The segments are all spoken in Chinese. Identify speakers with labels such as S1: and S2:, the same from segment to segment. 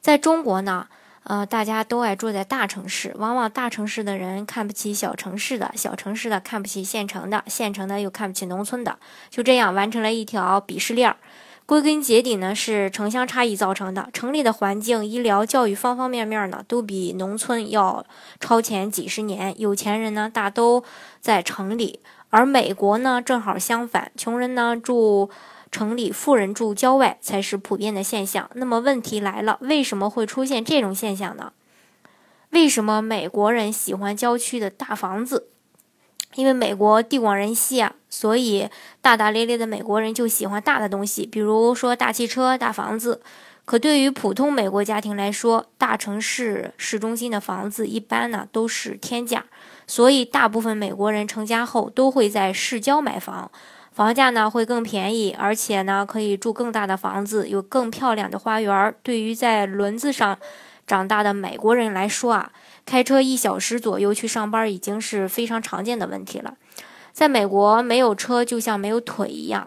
S1: 在中国呢，呃，大家都爱住在大城市，往往大城市的人看不起小城市的，小城市的看不起县城的，县城的又看不起农村的，就这样完成了一条鄙视链儿。归根结底呢，是城乡差异造成的。城里的环境、医疗、教育方方面面呢，都比农村要超前几十年。有钱人呢，大都在城里。而美国呢，正好相反，穷人呢住城里，富人住郊外才是普遍的现象。那么问题来了，为什么会出现这种现象呢？为什么美国人喜欢郊区的大房子？因为美国地广人稀啊，所以大大咧咧的美国人就喜欢大的东西，比如说大汽车、大房子。可对于普通美国家庭来说，大城市市中心的房子一般呢都是天价。所以，大部分美国人成家后都会在市郊买房，房价呢会更便宜，而且呢可以住更大的房子，有更漂亮的花园。对于在轮子上长大的美国人来说啊，开车一小时左右去上班已经是非常常见的问题了。在美国，没有车就像没有腿一样，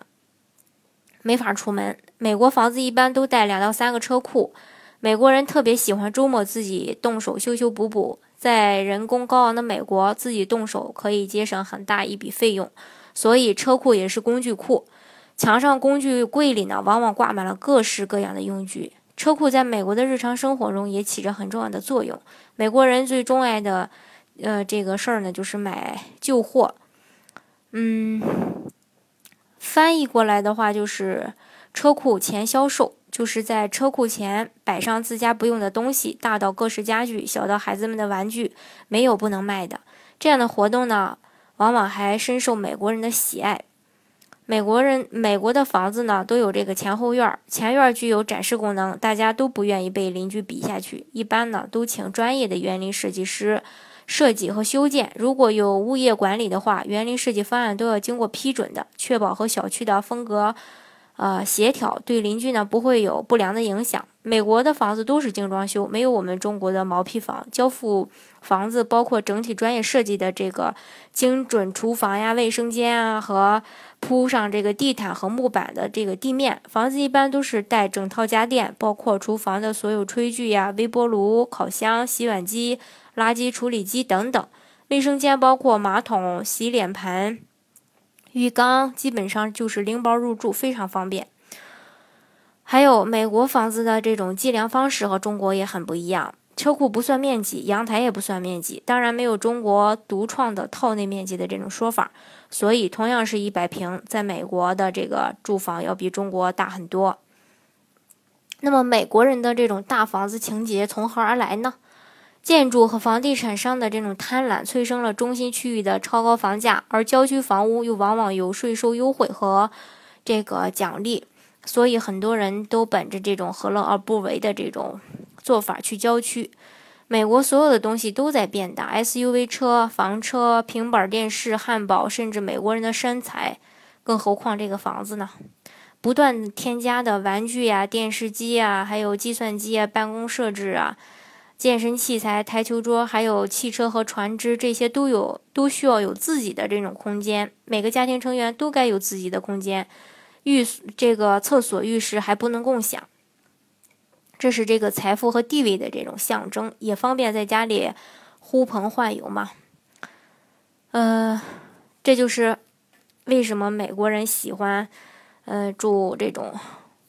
S1: 没法出门。美国房子一般都带两到三个车库，美国人特别喜欢周末自己动手修修补补。在人工高昂的美国，自己动手可以节省很大一笔费用，所以车库也是工具库。墙上工具柜里呢，往往挂满了各式各样的用具。车库在美国的日常生活中也起着很重要的作用。美国人最钟爱的，呃，这个事儿呢，就是买旧货。嗯，翻译过来的话就是车库前销售。就是在车库前摆上自家不用的东西，大到各式家具，小到孩子们的玩具，没有不能卖的。这样的活动呢，往往还深受美国人的喜爱。美国人美国的房子呢，都有这个前后院，前院具有展示功能，大家都不愿意被邻居比下去，一般呢都请专业的园林设计师设计和修建。如果有物业管理的话，园林设计方案都要经过批准的，确保和小区的风格。呃，协调对邻居呢不会有不良的影响。美国的房子都是精装修，没有我们中国的毛坯房。交付房子包括整体专业设计的这个精准厨房呀、卫生间啊，和铺上这个地毯和木板的这个地面。房子一般都是带整套家电，包括厨房的所有炊具呀、微波炉、烤箱、洗碗机、垃圾处理机等等。卫生间包括马桶、洗脸盆。浴缸基本上就是拎包入住，非常方便。还有美国房子的这种计量方式和中国也很不一样，车库不算面积，阳台也不算面积，当然没有中国独创的套内面积的这种说法。所以同样是一百平，在美国的这个住房要比中国大很多。那么美国人的这种大房子情节从何而来呢？建筑和房地产商的这种贪婪催生了中心区域的超高房价，而郊区房屋又往往有税收优惠和这个奖励，所以很多人都本着这种何乐而不为的这种做法去郊区。美国所有的东西都在变大，SUV 车、房车、平板电视、汉堡，甚至美国人的身材，更何况这个房子呢？不断添加的玩具呀、电视机啊，还有计算机啊、办公设置啊。健身器材、台球桌，还有汽车和船只，这些都有，都需要有自己的这种空间。每个家庭成员都该有自己的空间，浴这个厕所、浴室还不能共享。这是这个财富和地位的这种象征，也方便在家里呼朋唤友嘛。呃，这就是为什么美国人喜欢呃住这种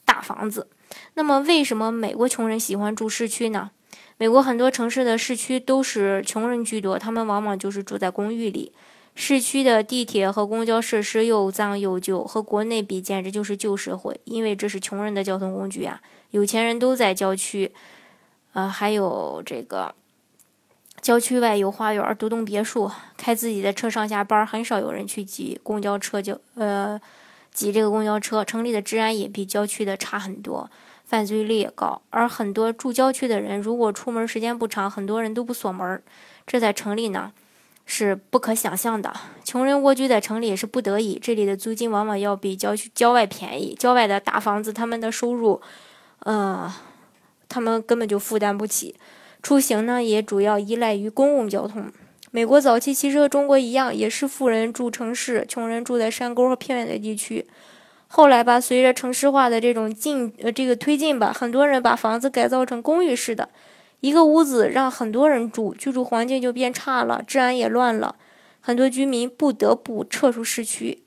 S1: 大房子。那么，为什么美国穷人喜欢住市区呢？美国很多城市的市区都是穷人居多，他们往往就是住在公寓里。市区的地铁和公交设施又脏又旧，和国内比简直就是旧社会。因为这是穷人的交通工具啊，有钱人都在郊区，呃，还有这个郊区外有花园、独栋别墅，开自己的车上下班，很少有人去挤公交车，就呃挤这个公交车。城里的治安也比郊区的差很多。犯罪率也高。而很多住郊区的人，如果出门时间不长，很多人都不锁门，这在城里呢是不可想象的。穷人蜗居在城里也是不得已，这里的租金往往要比郊区郊外便宜。郊外的大房子，他们的收入，呃，他们根本就负担不起。出行呢，也主要依赖于公共交通。美国早期其实和中国一样，也是富人住城市，穷人住在山沟和偏远的地区。后来吧，随着城市化的这种进呃这个推进吧，很多人把房子改造成公寓式的，一个屋子让很多人住，居住环境就变差了，治安也乱了，很多居民不得不撤出市区。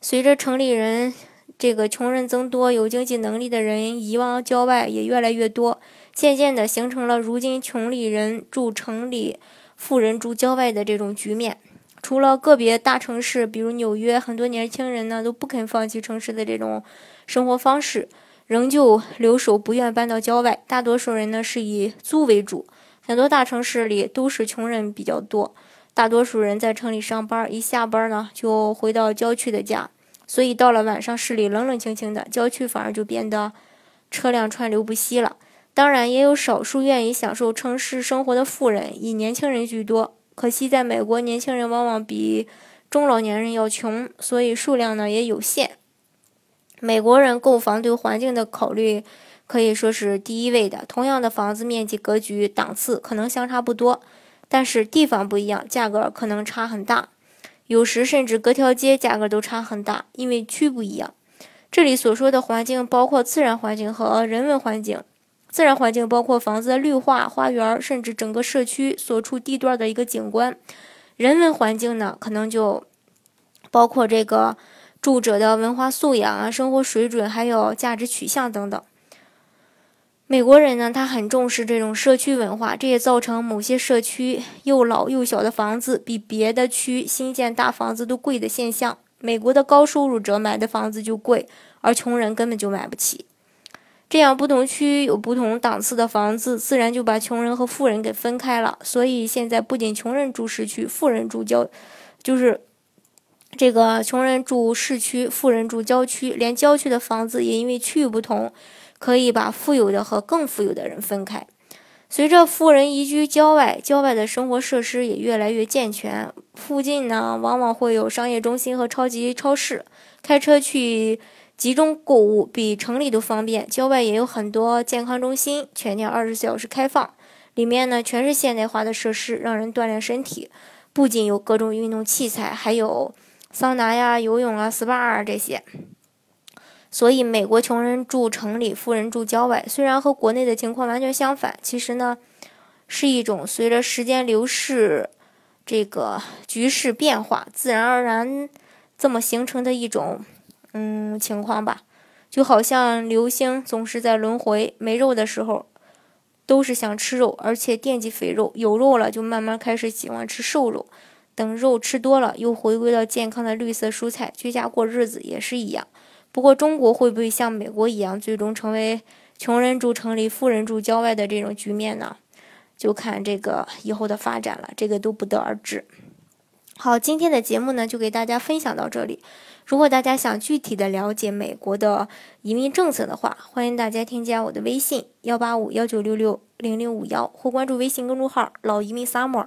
S1: 随着城里人这个穷人增多，有经济能力的人移往郊外也越来越多，渐渐的形成了如今穷里人住城里。富人住郊外的这种局面，除了个别大城市，比如纽约，很多年轻人呢都不肯放弃城市的这种生活方式，仍旧留守不愿搬到郊外。大多数人呢是以租为主，很多大城市里都是穷人比较多，大多数人在城里上班，一下班呢就回到郊区的家，所以到了晚上市里冷冷清清的，郊区反而就变得车辆川流不息了。当然，也有少数愿意享受城市生活的富人，以年轻人居多。可惜，在美国，年轻人往往比中老年人要穷，所以数量呢也有限。美国人购房对环境的考虑可以说是第一位的。同样的房子面积、格局、档次可能相差不多，但是地方不一样，价格可能差很大。有时甚至隔条街价格都差很大，因为区不一样。这里所说的环境包括自然环境和人文环境。自然环境包括房子的绿化、花园，甚至整个社区所处地段的一个景观。人文环境呢，可能就包括这个住者的文化素养啊、生活水准，还有价值取向等等。美国人呢，他很重视这种社区文化，这也造成某些社区又老又小的房子比别的区新建大房子都贵的现象。美国的高收入者买的房子就贵，而穷人根本就买不起。这样，不同区域有不同档次的房子，自然就把穷人和富人给分开了。所以现在不仅穷人住市区，富人住郊，就是这个穷人住市区，富人住郊区，连郊区的房子也因为区域不同，可以把富有的和更富有的人分开。随着富人移居郊外，郊外的生活设施也越来越健全，附近呢往往会有商业中心和超级超市，开车去。集中购物比城里都方便，郊外也有很多健康中心，全天二十四小时开放，里面呢全是现代化的设施，让人锻炼身体。不仅有各种运动器材，还有桑拿呀、游泳啊、SPA 啊这些。所以，美国穷人住城里，富人住郊外，虽然和国内的情况完全相反，其实呢是一种随着时间流逝，这个局势变化，自然而然这么形成的一种。嗯，情况吧，就好像流星总是在轮回，没肉的时候都是想吃肉，而且惦记肥肉；有肉了，就慢慢开始喜欢吃瘦肉。等肉吃多了，又回归到健康的绿色蔬菜，居家过日子也是一样。不过，中国会不会像美国一样，最终成为穷人住城里、富人住郊外的这种局面呢？就看这个以后的发展了，这个都不得而知。好，今天的节目呢，就给大家分享到这里。如果大家想具体的了解美国的移民政策的话，欢迎大家添加我的微信幺八五幺九六六零零五幺，或关注微信公众号“老移民 summer”，